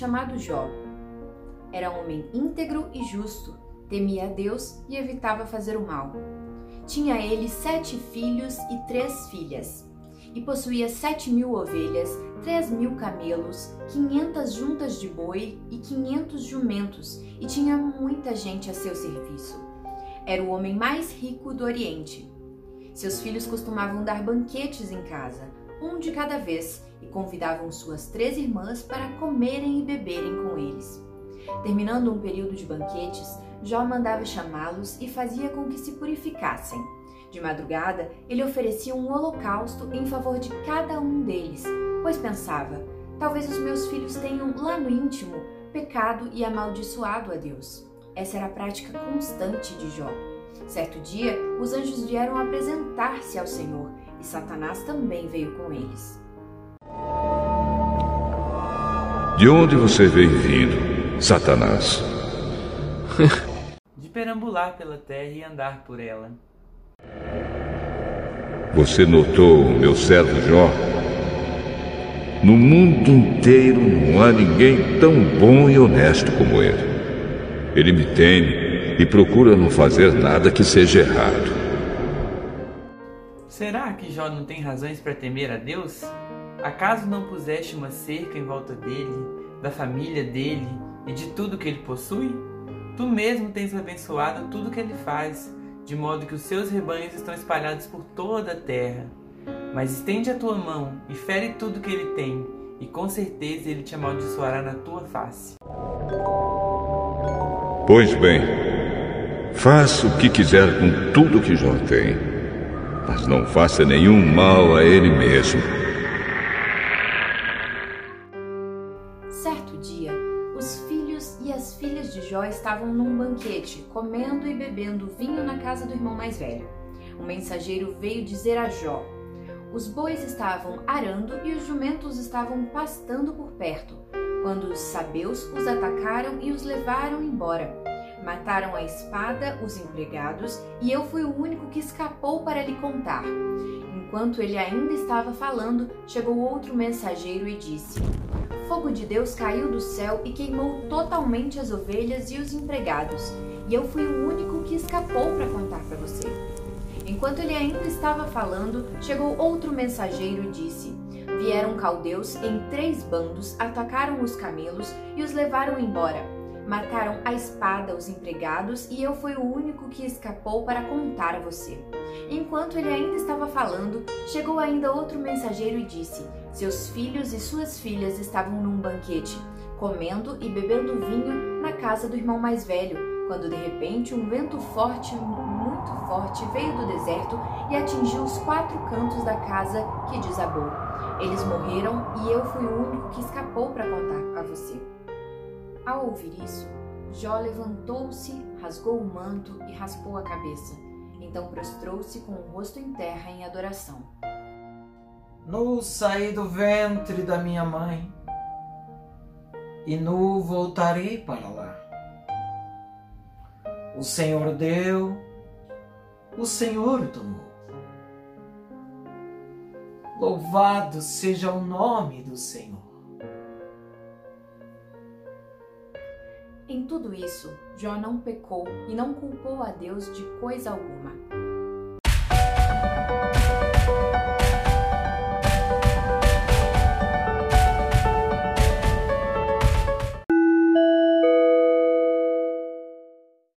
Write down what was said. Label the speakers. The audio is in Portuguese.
Speaker 1: chamado Jó. Era homem íntegro e justo, temia a Deus e evitava fazer o mal. Tinha ele sete filhos e três filhas, e possuía sete mil ovelhas, três mil camelos, quinhentas juntas de boi e quinhentos jumentos, e tinha muita gente a seu serviço. Era o homem mais rico do Oriente. Seus filhos costumavam dar banquetes em casa, um de cada vez, e convidavam suas três irmãs para comerem e beberem com eles. Terminando um período de banquetes, Jó mandava chamá-los e fazia com que se purificassem. De madrugada, ele oferecia um holocausto em favor de cada um deles, pois pensava: talvez os meus filhos tenham lá no íntimo pecado e amaldiçoado a Deus. Essa era a prática constante de Jó. Certo dia, os anjos vieram apresentar-se ao Senhor e Satanás também veio com eles.
Speaker 2: De onde você veio vindo, Satanás?
Speaker 3: De perambular pela terra e andar por ela.
Speaker 2: Você notou meu servo Jó? No mundo inteiro não há ninguém tão bom e honesto como ele. Ele me teme e procura não fazer nada que seja errado.
Speaker 3: Será que Jó não tem razões para temer a Deus? Acaso não puseste uma cerca em volta dele, da família dele e de tudo que ele possui? Tu mesmo tens abençoado tudo que ele faz, de modo que os seus rebanhos estão espalhados por toda a terra. Mas estende a tua mão e fere tudo que ele tem, e com certeza ele te amaldiçoará na tua face.
Speaker 2: Pois bem, faça o que quiser com tudo que Jó tem, mas não faça nenhum mal a ele mesmo.
Speaker 1: Estavam num banquete, comendo e bebendo vinho na casa do irmão mais velho. Um mensageiro veio dizer a Jó: Os bois estavam arando e os jumentos estavam pastando por perto quando os sabeus os atacaram e os levaram embora. Mataram a espada os empregados e eu fui o único que escapou para lhe contar. Enquanto ele ainda estava falando, chegou outro mensageiro e disse: Fogo de Deus caiu do céu e queimou totalmente as ovelhas e os empregados, e eu fui o único que escapou para contar para você. Enquanto ele ainda estava falando, chegou outro mensageiro e disse: Vieram caldeus em três bandos, atacaram os camelos e os levaram embora. Mataram a espada os empregados e eu fui o único que escapou para contar a você. Enquanto ele ainda estava falando, chegou ainda outro mensageiro e disse: Seus filhos e suas filhas estavam num banquete, comendo e bebendo vinho na casa do irmão mais velho, quando de repente um vento forte, muito forte, veio do deserto e atingiu os quatro cantos da casa que desabou. Eles morreram e eu fui o único que escapou para contar a você. Ao ouvir isso, Jó levantou-se, rasgou o manto e raspou a cabeça. Então prostrou-se com o rosto em terra em adoração.
Speaker 4: Nu saí do ventre da minha mãe e nu voltarei para lá. O Senhor deu, o Senhor tomou. Louvado seja o nome do Senhor.
Speaker 1: Em tudo isso, Jó não pecou e não culpou a Deus de coisa alguma.